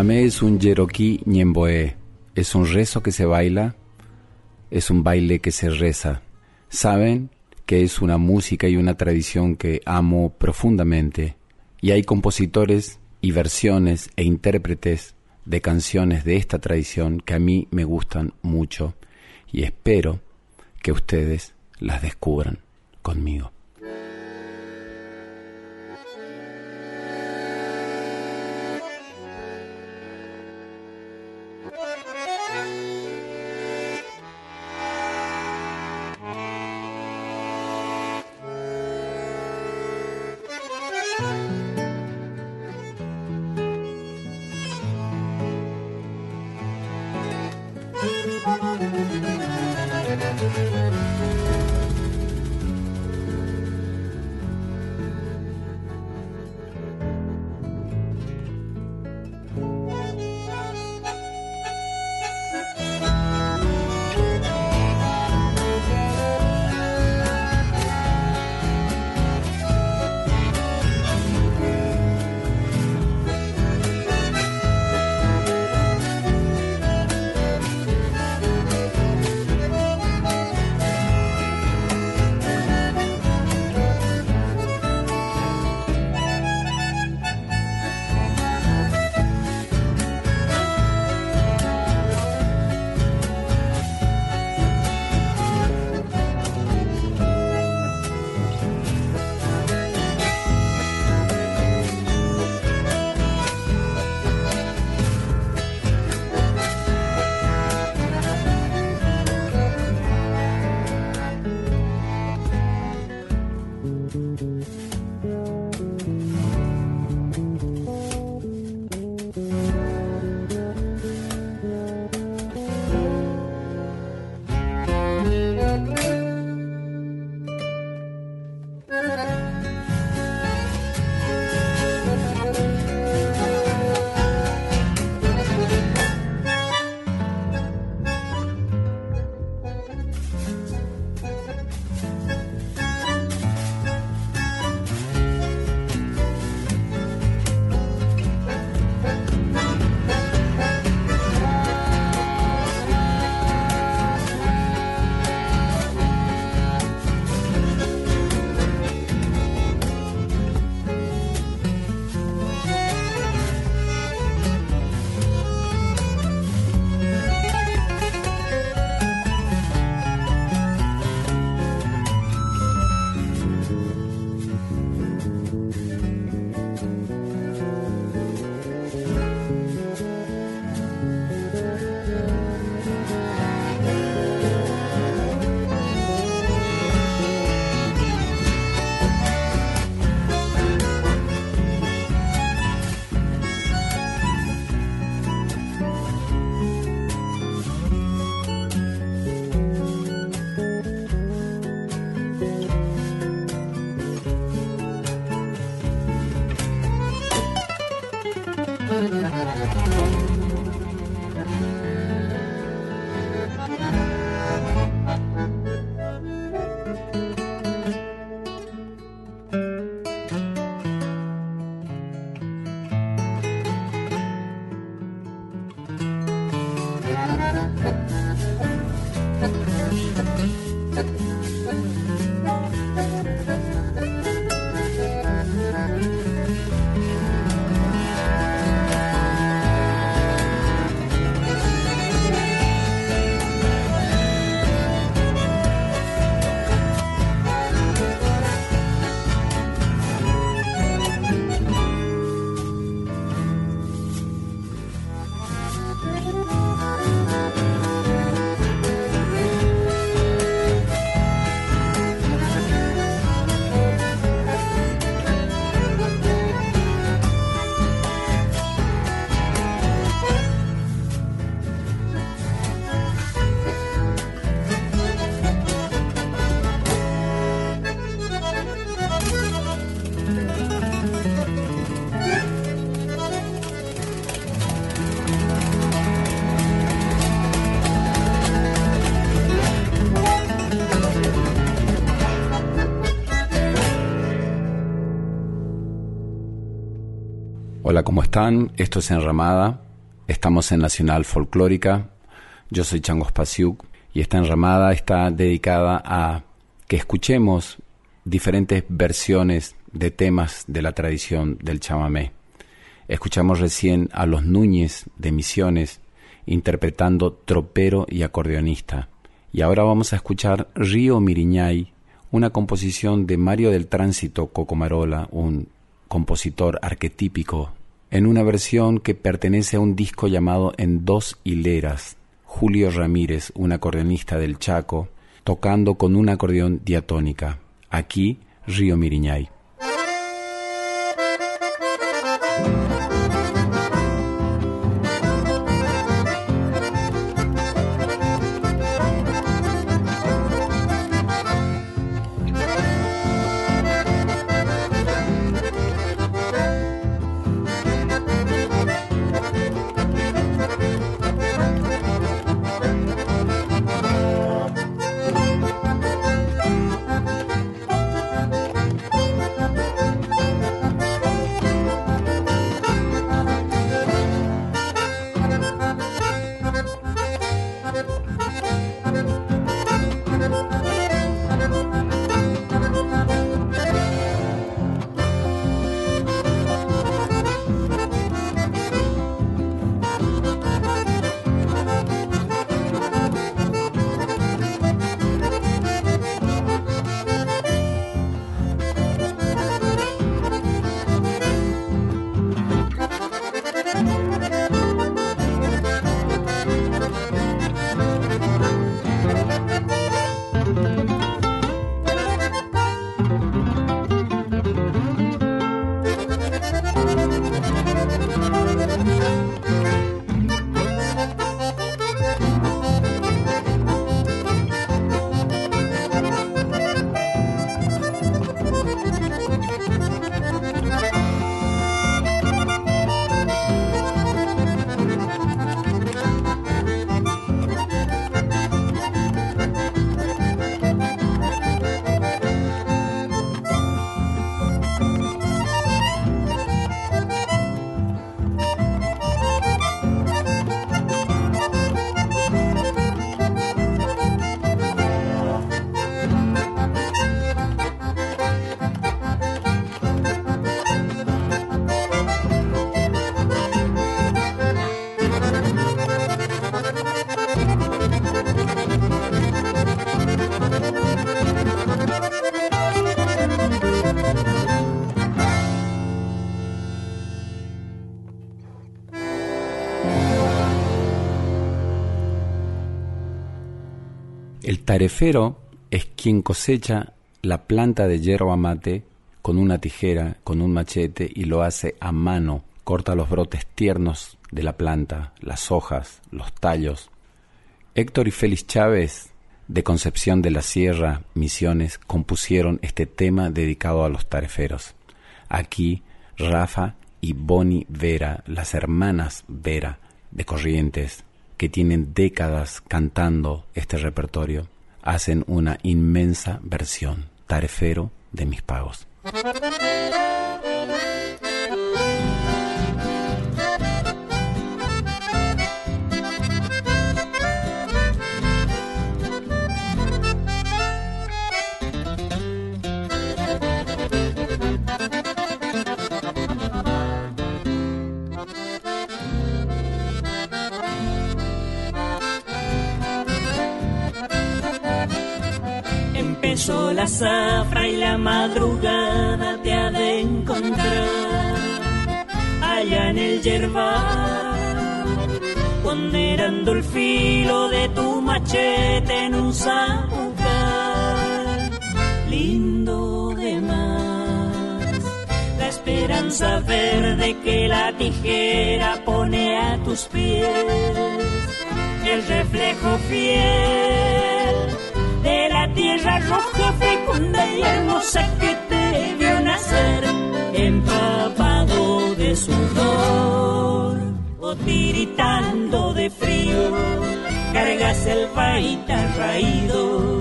Chamamé es un yeroquí ñemboé, es un rezo que se baila, es un baile que se reza. Saben que es una música y una tradición que amo profundamente, y hay compositores y versiones e intérpretes de canciones de esta tradición que a mí me gustan mucho, y espero que ustedes las descubran conmigo. Esto es Enramada. Estamos en Nacional Folclórica. Yo soy Changos Pasiuk y esta enramada está dedicada a que escuchemos diferentes versiones de temas de la tradición del chamamé. Escuchamos recién a los Núñez de Misiones interpretando tropero y acordeonista. Y ahora vamos a escuchar Río Miriñay, una composición de Mario del Tránsito Cocomarola, un compositor arquetípico en una versión que pertenece a un disco llamado En dos hileras. Julio Ramírez, un acordeonista del Chaco, tocando con un acordeón diatónica. Aquí, Río Miriñay. Tarefero es quien cosecha la planta de yerba mate con una tijera, con un machete y lo hace a mano. Corta los brotes tiernos de la planta, las hojas, los tallos. Héctor y Félix Chávez, de Concepción de la Sierra, Misiones, compusieron este tema dedicado a los tareferos. Aquí, Rafa y Bonnie Vera, las hermanas Vera de Corrientes, que tienen décadas cantando este repertorio, hacen una inmensa versión, tarefero de mis pagos. Eso la zafra y la madrugada te ha de encontrar. Allá en el yerbal, ponderando el filo de tu machete en un zapucar, lindo de más, la esperanza verde que la tijera pone a tus pies, el reflejo fiel de la tierra roja, fecunda y hermosa que te vio nacer, empapado de sudor o tiritando de frío, cargas el baita raído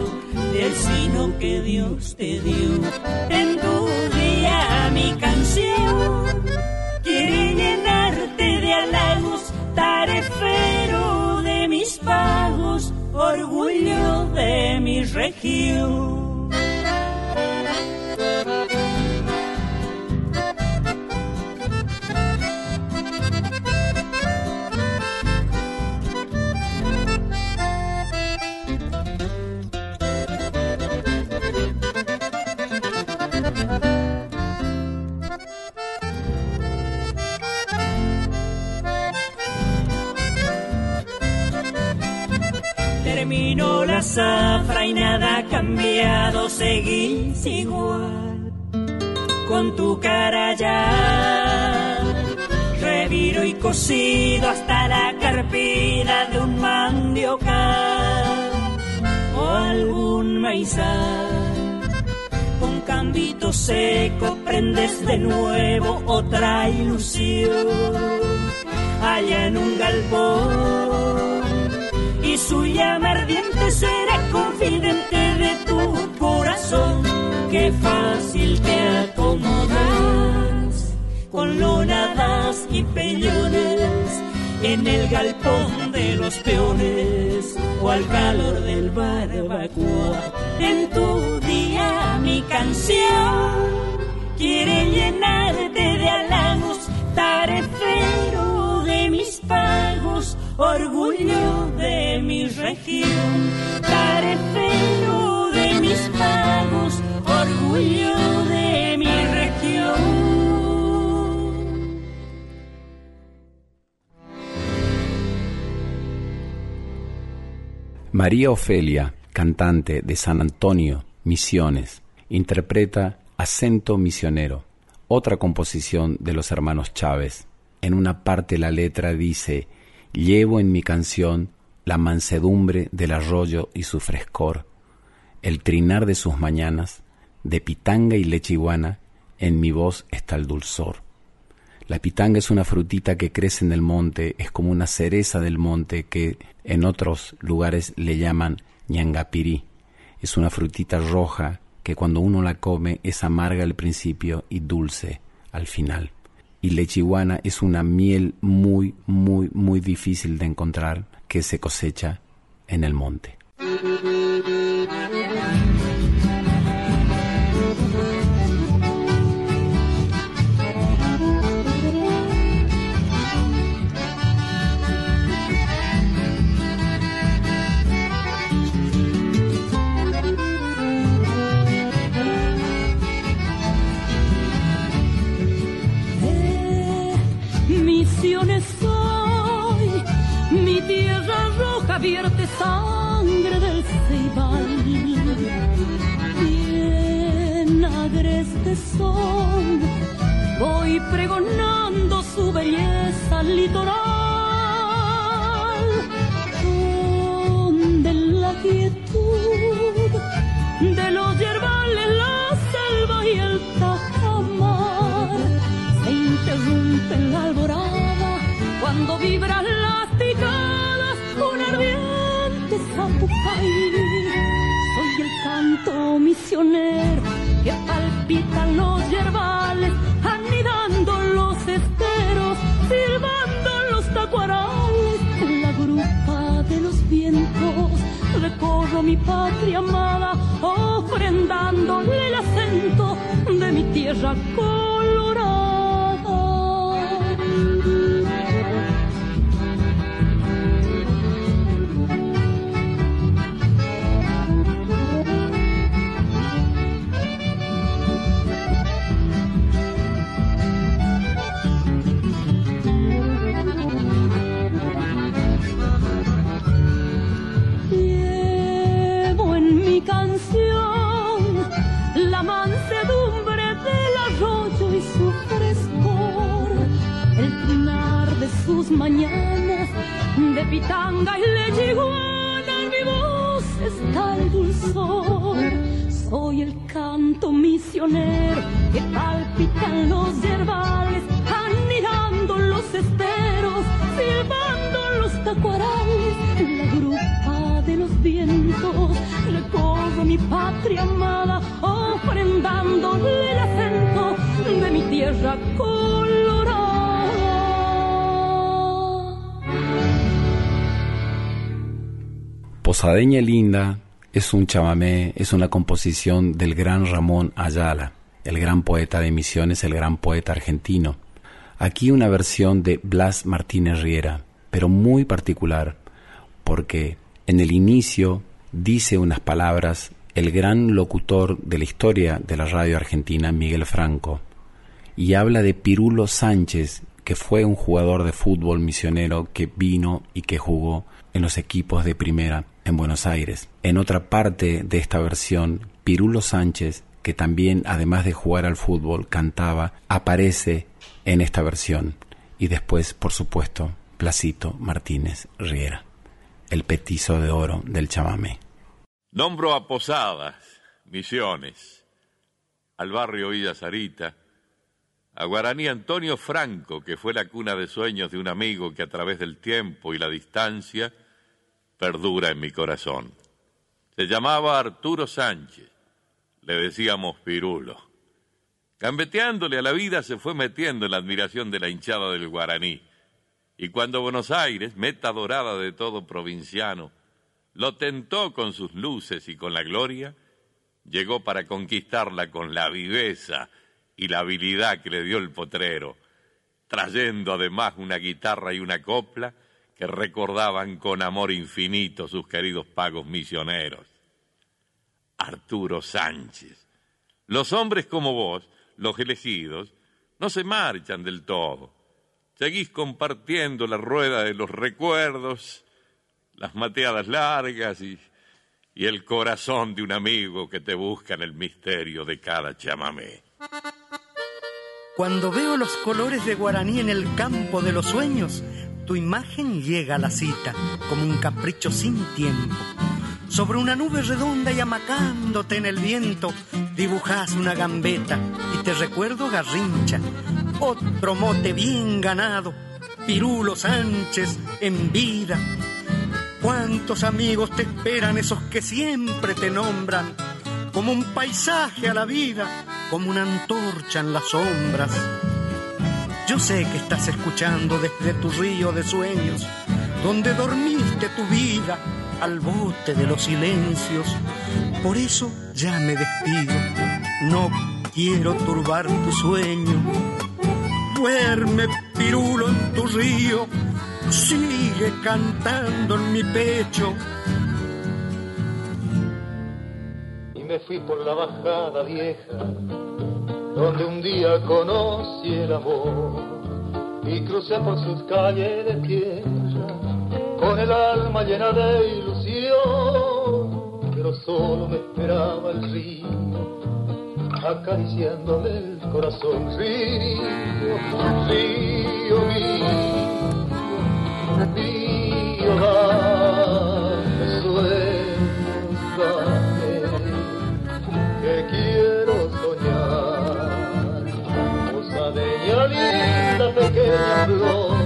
del sino que Dios te dio. En tu día mi canción quiere llenarte de halagos, tarefero de mis pagos orgullo de mi región. Seguís igual con tu cara ya. Reviro y cocido hasta la carpida de un mandiocar o algún maizal. Con cambito seco prendes de nuevo otra ilusión allá en un galpón y su llama ardiente será Fácil te acomodas con lonadas y peñones en el galpón de los peones o al calor del barbacoa. En tu día mi canción quiere llenarte de halagos, tarefero de mis pagos orgullo de mi región, tarefero de mis pagos, orgullo de mi región. María Ofelia, cantante de San Antonio, Misiones, interpreta Acento Misionero, otra composición de los hermanos Chávez. En una parte la letra dice, Llevo en mi canción la mansedumbre del arroyo y su frescor, el trinar de sus mañanas, de pitanga y leche iguana, en mi voz está el dulzor. La pitanga es una frutita que crece en el monte, es como una cereza del monte que en otros lugares le llaman ñangapirí. Es una frutita roja que cuando uno la come es amarga al principio y dulce al final y lechiguana es una miel muy, muy, muy difícil de encontrar que se cosecha en el monte. Agreste son, voy pregonando su belleza litoral, donde la quietud de los yerbales, la selva y el tajamar se interrumpen la alborada cuando vibran las picadas un ardiente zapucay. Soy el canto misionero que palpitan los yerbales, anidando los esteros, silbando los tacuarales. En la grupa de los vientos recorro mi patria amada, ofrendándole el acento de mi tierra de pitanga y iguana en mi voz está el dulzor. Soy el canto misionero que palpitan los yerbales, anidando los esteros, silbando los tacuarales, la grupa de los vientos, recorro mi patria amada, ofrendándole el acento de mi tierra Posadeña Linda es un chamamé, es una composición del gran Ramón Ayala, el gran poeta de Misiones, el gran poeta argentino. Aquí una versión de Blas Martínez Riera, pero muy particular, porque en el inicio dice unas palabras el gran locutor de la historia de la radio argentina, Miguel Franco, y habla de Pirulo Sánchez, que fue un jugador de fútbol misionero que vino y que jugó en los equipos de primera en Buenos Aires. En otra parte de esta versión, Pirulo Sánchez, que también además de jugar al fútbol cantaba, aparece en esta versión. Y después, por supuesto, Placito Martínez Riera, el petizo de oro del chamamé. Nombro a Posadas, Misiones, al barrio Villa Sarita, a Guaraní Antonio Franco, que fue la cuna de sueños de un amigo que a través del tiempo y la distancia perdura en mi corazón. Se llamaba Arturo Sánchez, le decíamos Pirulo. Gambeteándole a la vida se fue metiendo en la admiración de la hinchada del Guaraní. Y cuando Buenos Aires, meta dorada de todo provinciano, lo tentó con sus luces y con la gloria, llegó para conquistarla con la viveza y la habilidad que le dio el potrero, trayendo además una guitarra y una copla que recordaban con amor infinito sus queridos pagos misioneros. Arturo Sánchez. Los hombres como vos, los elegidos, no se marchan del todo. Seguís compartiendo la rueda de los recuerdos, las mateadas largas y, el corazón de un amigo que te busca en el misterio de cada chamamé. Cuando veo los colores de Guaraní en el campo de los sueños, tu imagen llega a la cita como un capricho sin tiempo. Sobre una nube redonda y amacándote en el viento, dibujas una gambeta y te recuerdo Garrincha, otro mote bien ganado, Pirulo Sánchez en vida. ¿Cuántos amigos te esperan esos que siempre te nombran? Como un paisaje a la vida, como una antorcha en las sombras. Yo sé que estás escuchando desde tu río de sueños, donde dormiste tu vida al bote de los silencios. Por eso ya me despido, no quiero turbar tu sueño. Duerme, pirulo, en tu río, sigue cantando en mi pecho me fui por la bajada vieja, donde un día conocí el amor y crucé por sus calles de tierra, con el alma llena de ilusión, pero solo me esperaba el río, acariciándome el corazón, río, río mío, mío, dame Vengo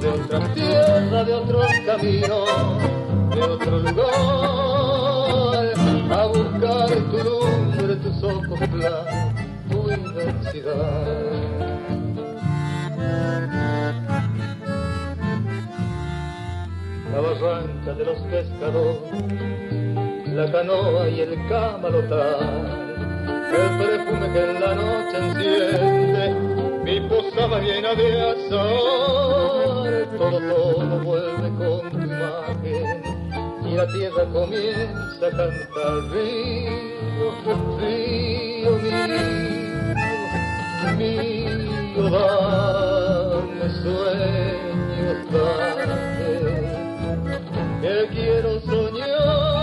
de otra tierra, de otro camino, de otro lugar, a buscar tu lumbre, tus ojos claros, tu inmensidad. De los pescadores, la canoa y el camalotal, el perfume que en la noche enciende, mi posada llena de azar, todo, todo vuelve con tu imagen y la tierra comienza a cantar. Río, río mío, mío, dame sueños, dame quiero soñar.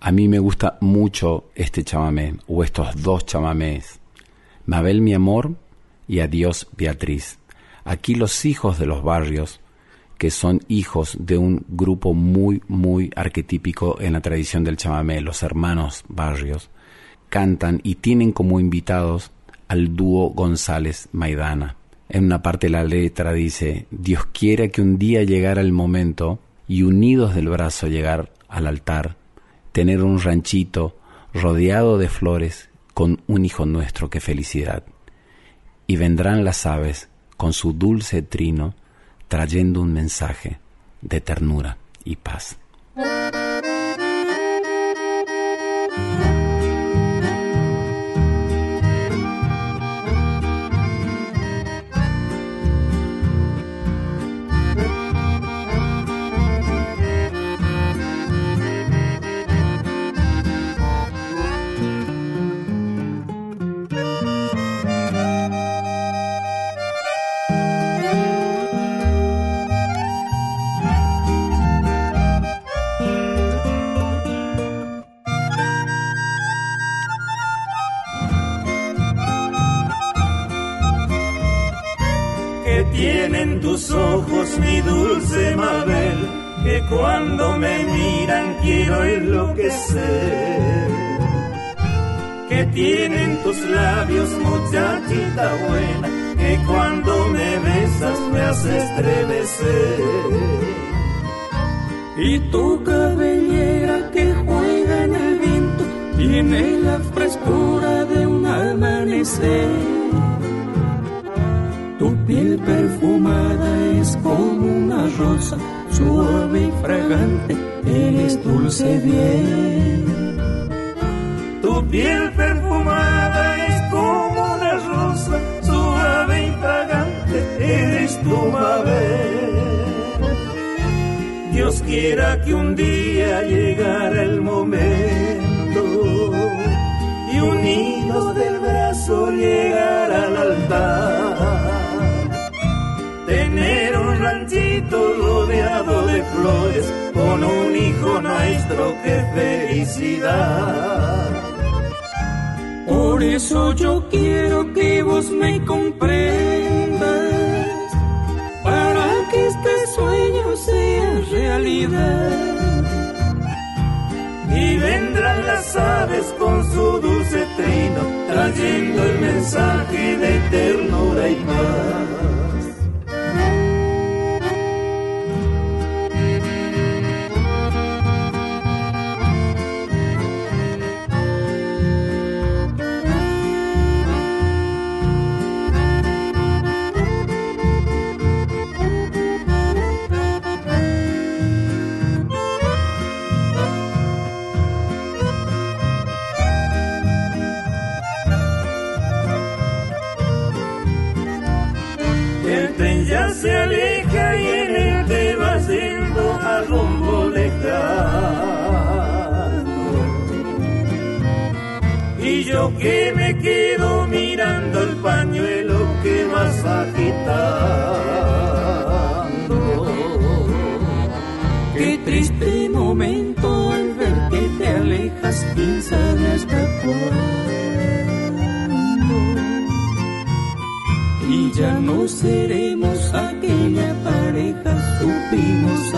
A mí me gusta mucho este chamamé o estos dos chamamés. Mabel mi amor y adiós Beatriz. Aquí los hijos de los barrios que son hijos de un grupo muy, muy arquetípico en la tradición del chamamé, los hermanos barrios, cantan y tienen como invitados al dúo González Maidana. En una parte de la letra dice, Dios quiera que un día llegara el momento y unidos del brazo llegar al altar, tener un ranchito rodeado de flores con un hijo nuestro, qué felicidad. Y vendrán las aves con su dulce trino, trayendo un mensaje de ternura y paz. Un día llegara el momento y unidos del brazo llegar al altar. Tener un ranchito rodeado de flores, con un hijo nuestro, qué felicidad. Por eso yo quiero que vos me comprendas, para que este sueño sea realidad. Vendrán las aves con su dulce trino, trayendo el mensaje de ternura y paz. Que me quedo mirando el pañuelo que vas agitando. Qué triste momento al ver que te alejas, quién sabe hasta cuándo. Y ya no seremos aquella pareja, supimos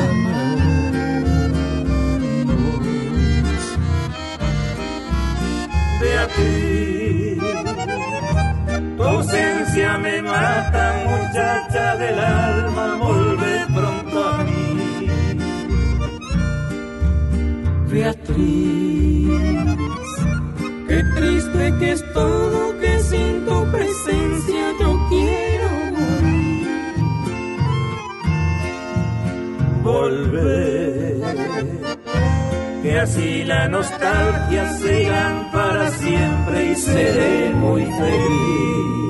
del alma, vuelve pronto a mí. Beatriz, qué triste que es todo, que sin tu presencia yo quiero morir. Volver que así la nostalgia sigan para siempre y seré muy feliz.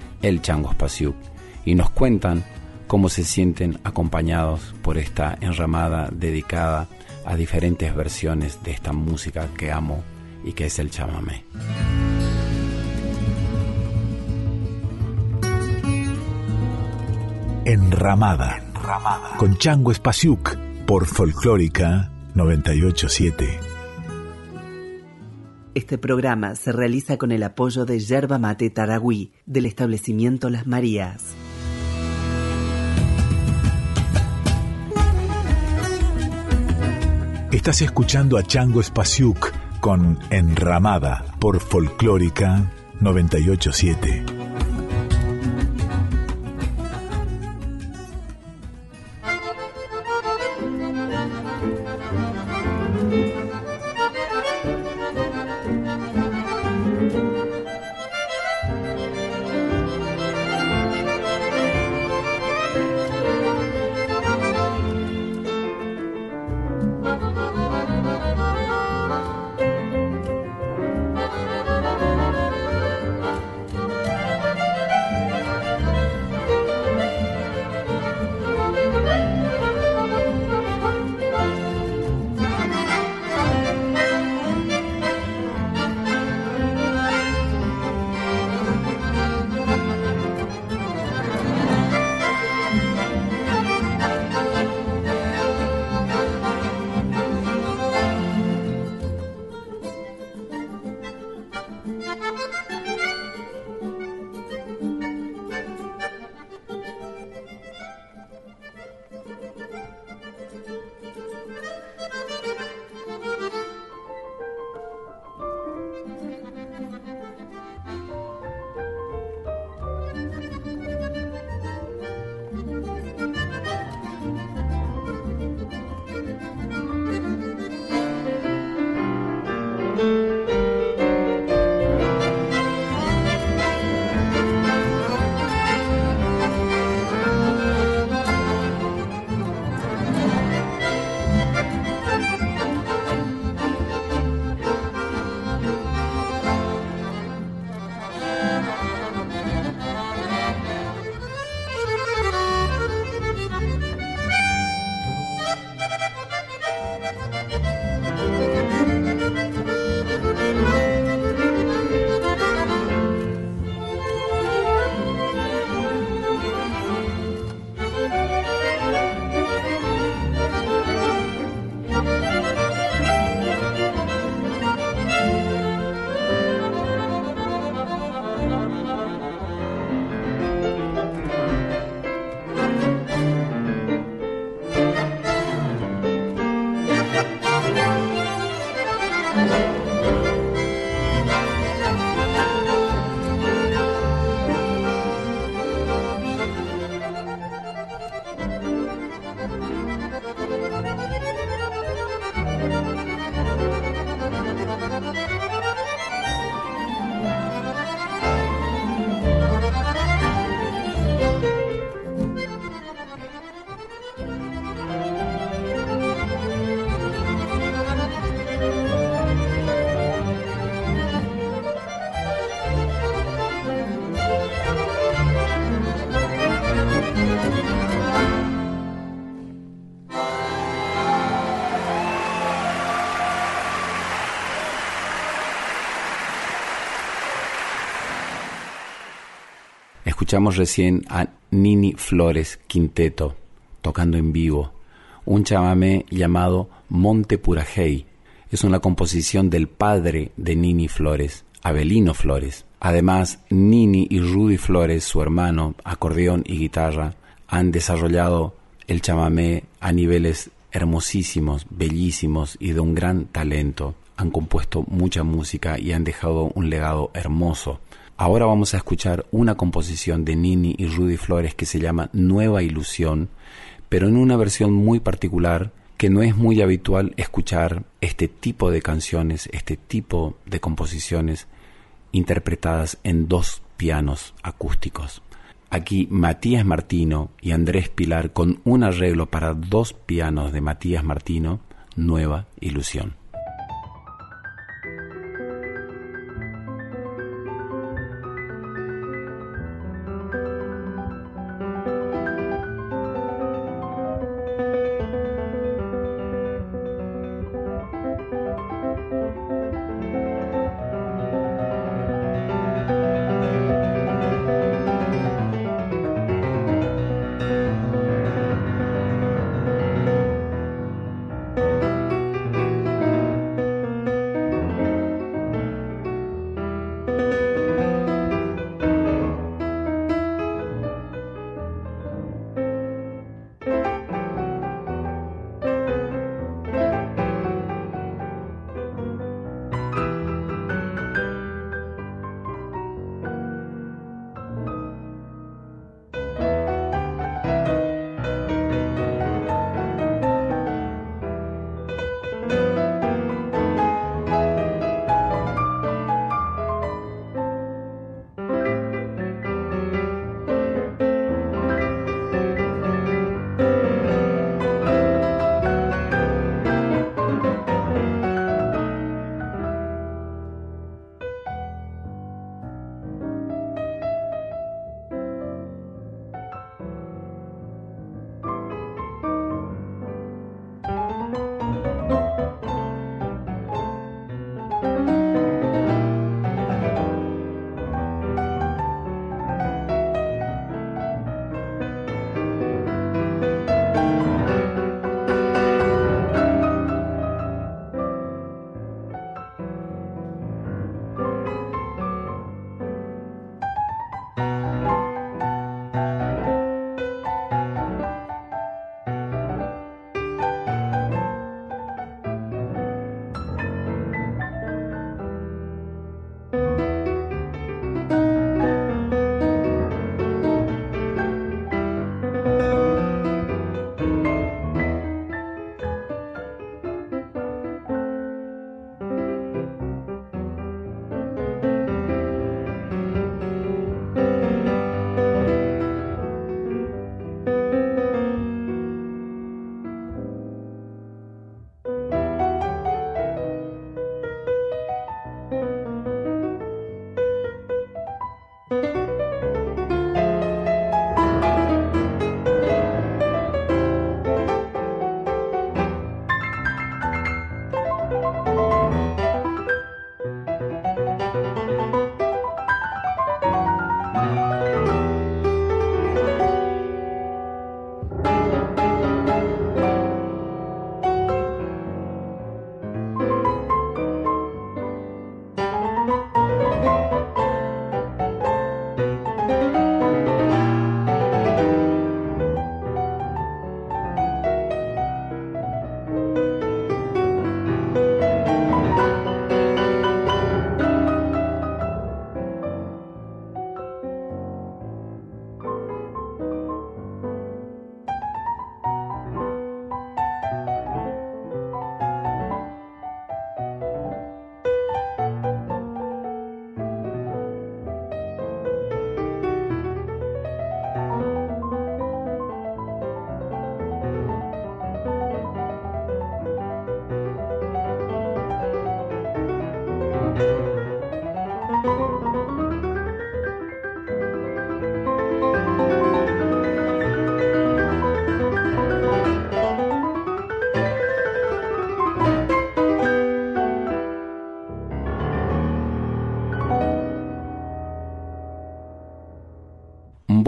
el y nos cuentan cómo se sienten acompañados por esta enramada dedicada a diferentes versiones de esta música que amo y que es el chamamé. Enramada, Enramada. con Chango Espasiuk por Folclórica 987. Este programa se realiza con el apoyo de Yerba Mate Taragüí del establecimiento Las Marías. Estás escuchando a Chango Spasiuk con Enramada por Folclórica 987. Escuchamos recién a Nini Flores Quinteto tocando en vivo un chamamé llamado Monte Purajei. Es una composición del padre de Nini Flores, Abelino Flores. Además, Nini y Rudy Flores, su hermano, acordeón y guitarra, han desarrollado el chamamé a niveles hermosísimos, bellísimos y de un gran talento. Han compuesto mucha música y han dejado un legado hermoso Ahora vamos a escuchar una composición de Nini y Rudy Flores que se llama Nueva Ilusión, pero en una versión muy particular que no es muy habitual escuchar este tipo de canciones, este tipo de composiciones interpretadas en dos pianos acústicos. Aquí Matías Martino y Andrés Pilar con un arreglo para dos pianos de Matías Martino, Nueva Ilusión.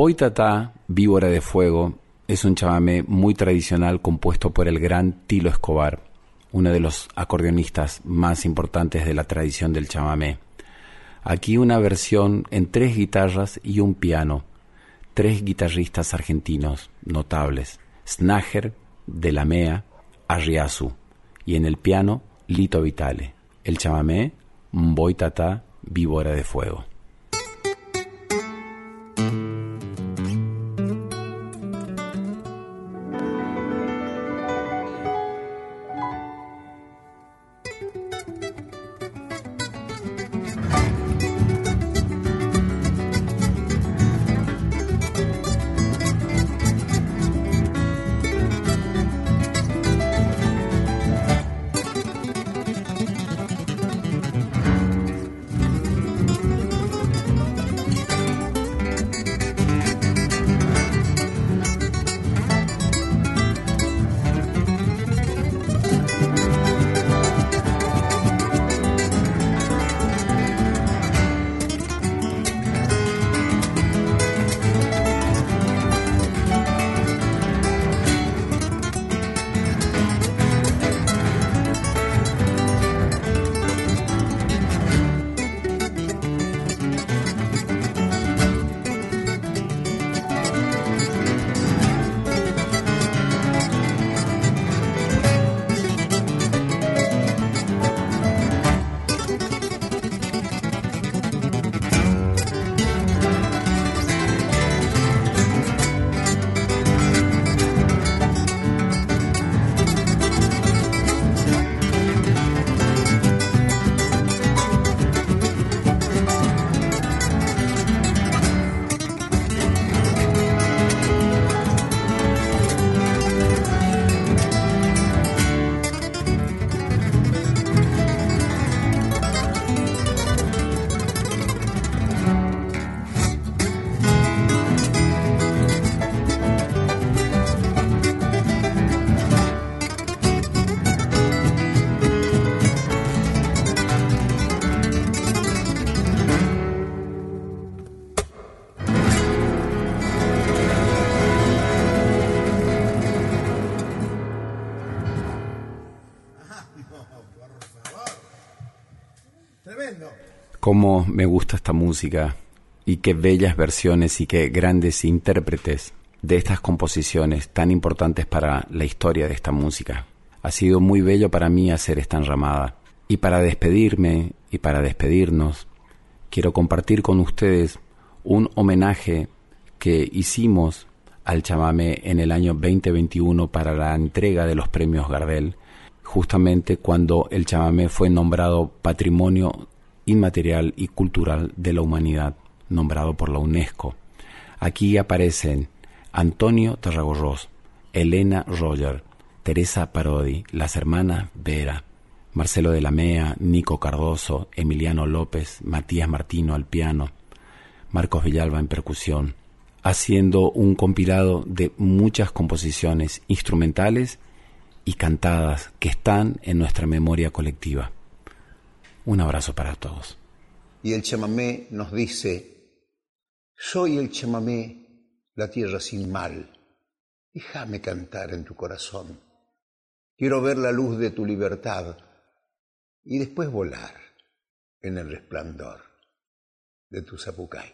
Boitatá, Víbora de Fuego, es un chamamé muy tradicional compuesto por el gran Tilo Escobar, uno de los acordeonistas más importantes de la tradición del chamamé. Aquí una versión en tres guitarras y un piano, tres guitarristas argentinos notables, Snager, Delamea, Arriazu, y en el piano Lito Vitale. El chamamé, Boitatá, Víbora de Fuego. Cómo me gusta esta música y qué bellas versiones y qué grandes intérpretes de estas composiciones tan importantes para la historia de esta música. Ha sido muy bello para mí hacer esta enramada. Y para despedirme y para despedirnos, quiero compartir con ustedes un homenaje que hicimos al chamamé en el año 2021 para la entrega de los premios Gardel, justamente cuando el chamamé fue nombrado Patrimonio Inmaterial y Cultural de la Humanidad, nombrado por la UNESCO. Aquí aparecen Antonio Tarragorros, Elena Roger, Teresa Parodi, las hermanas Vera, Marcelo de la Mea, Nico Cardoso, Emiliano López, Matías Martino al piano, Marcos Villalba en percusión, haciendo un compilado de muchas composiciones instrumentales y cantadas que están en nuestra memoria colectiva. Un abrazo para todos. Y el chamamé nos dice, soy el chamamé, la tierra sin mal, déjame cantar en tu corazón. Quiero ver la luz de tu libertad y después volar en el resplandor de tu zapucay.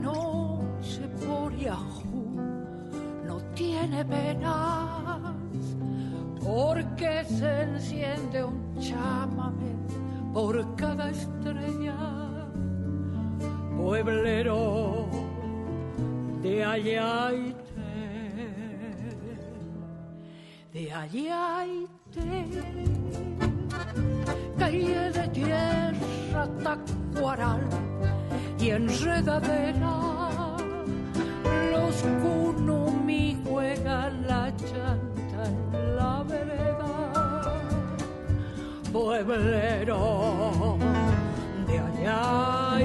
Noche por Yahoo no tiene penas, porque se enciende un chamame por cada estrella, pueblero de allá de allá y calle de tierra tacuaral y enredadera. Los mi juegan la chanta en la vereda. Pueblero de allá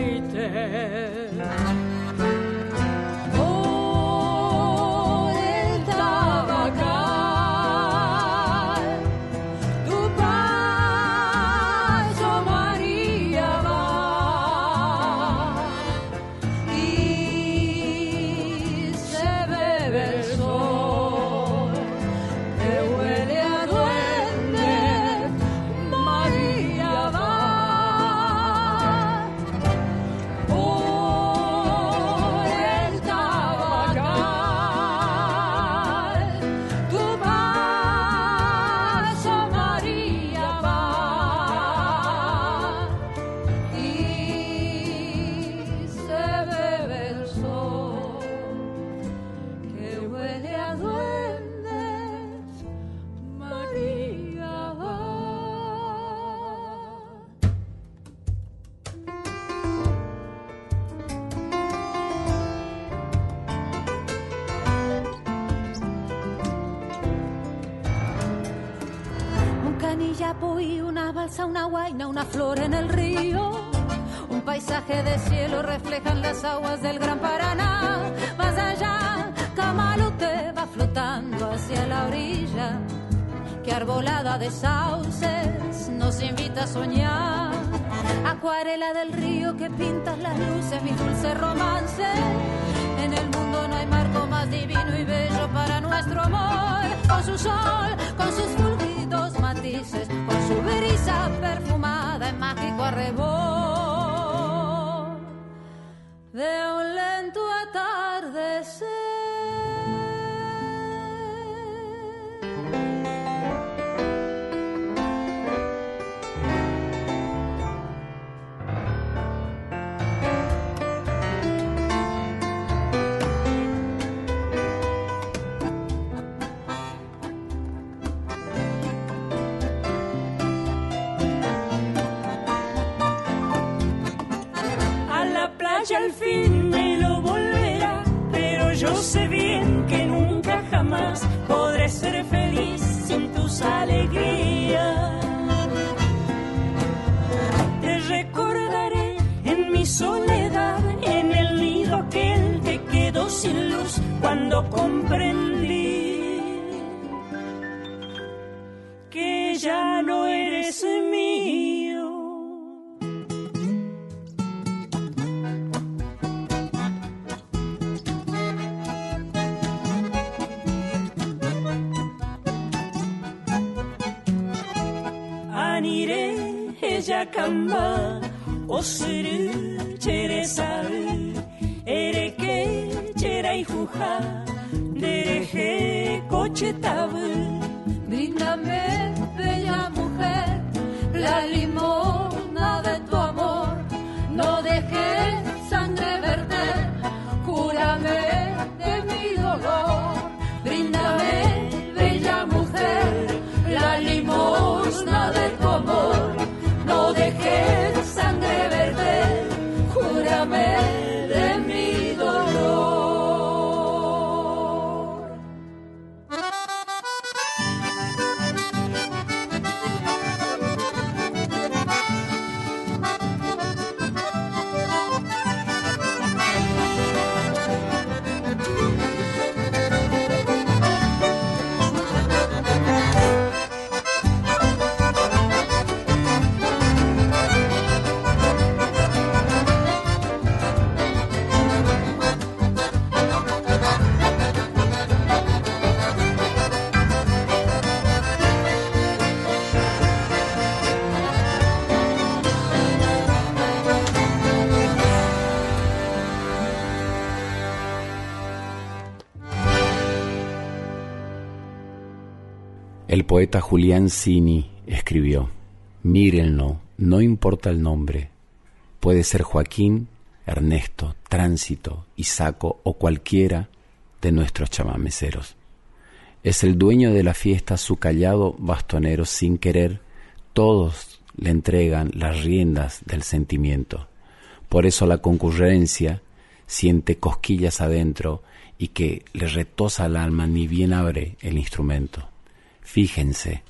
El poeta Julián Cini escribió, Mírenlo, no importa el nombre, puede ser Joaquín, Ernesto, Tránsito, Isaco o cualquiera de nuestros chamameceros. Es el dueño de la fiesta su callado bastonero sin querer, todos le entregan las riendas del sentimiento. Por eso la concurrencia siente cosquillas adentro y que le retosa el alma ni bien abre el instrumento. Fíjense,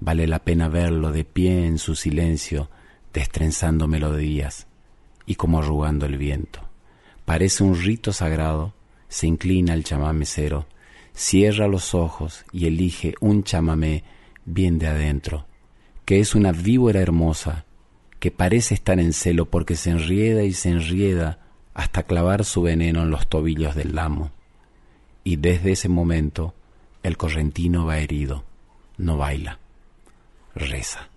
vale la pena verlo de pie en su silencio, destrenzando melodías y como arrugando el viento. Parece un rito sagrado, se inclina el chamamecero, cierra los ojos y elige un chamamé bien de adentro, que es una víbora hermosa, que parece estar en celo porque se enrieda y se enrieda hasta clavar su veneno en los tobillos del amo. Y desde ese momento el correntino va herido, no baila, reza.